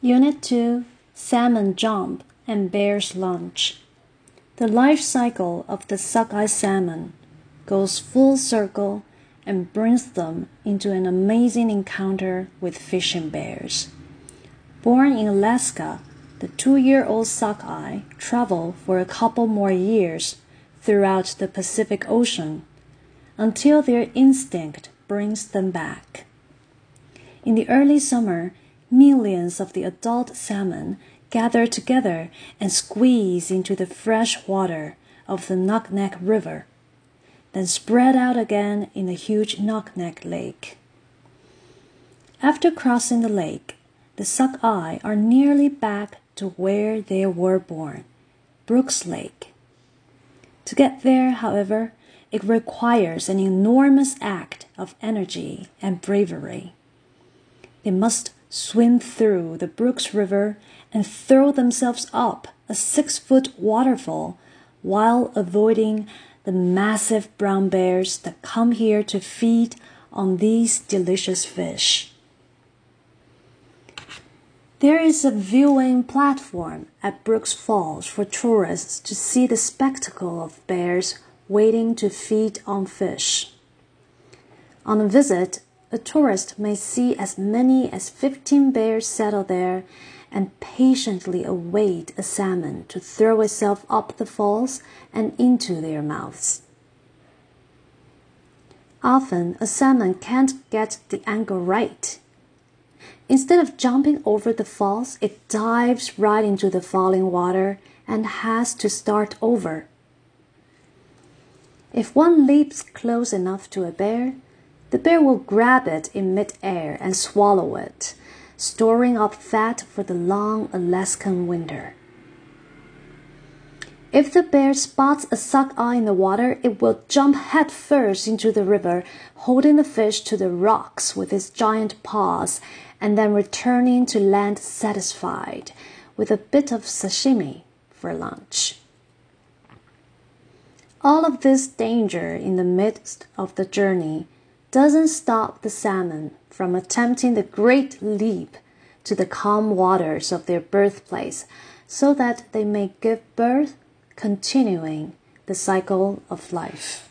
Unit 2 Salmon Jump and Bear's Lunch. The life cycle of the sockeye salmon goes full circle and brings them into an amazing encounter with fishing bears. Born in Alaska, the two year old sockeye travel for a couple more years throughout the Pacific Ocean until their instinct brings them back. In the early summer, millions of the adult salmon gather together and squeeze into the fresh water of the Naknek River, then spread out again in the huge Naknek Lake. After crossing the lake, the sockeye are nearly back to where they were born, Brooks Lake. To get there, however, it requires an enormous act of energy and bravery. They must swim through the Brooks River and throw themselves up a six foot waterfall while avoiding the massive brown bears that come here to feed on these delicious fish. There is a viewing platform at Brooks Falls for tourists to see the spectacle of bears waiting to feed on fish. On a visit, a tourist may see as many as 15 bears settle there and patiently await a salmon to throw itself up the falls and into their mouths. Often, a salmon can't get the angle right Instead of jumping over the falls, it dives right into the falling water and has to start over. If one leaps close enough to a bear, the bear will grab it in midair and swallow it, storing up fat for the long Alaskan winter. If the bear spots a sockeye in the water, it will jump headfirst into the river, holding the fish to the rocks with its giant paws and then returning to land satisfied with a bit of sashimi for lunch. All of this danger in the midst of the journey doesn't stop the salmon from attempting the great leap to the calm waters of their birthplace so that they may give birth, continuing the cycle of life.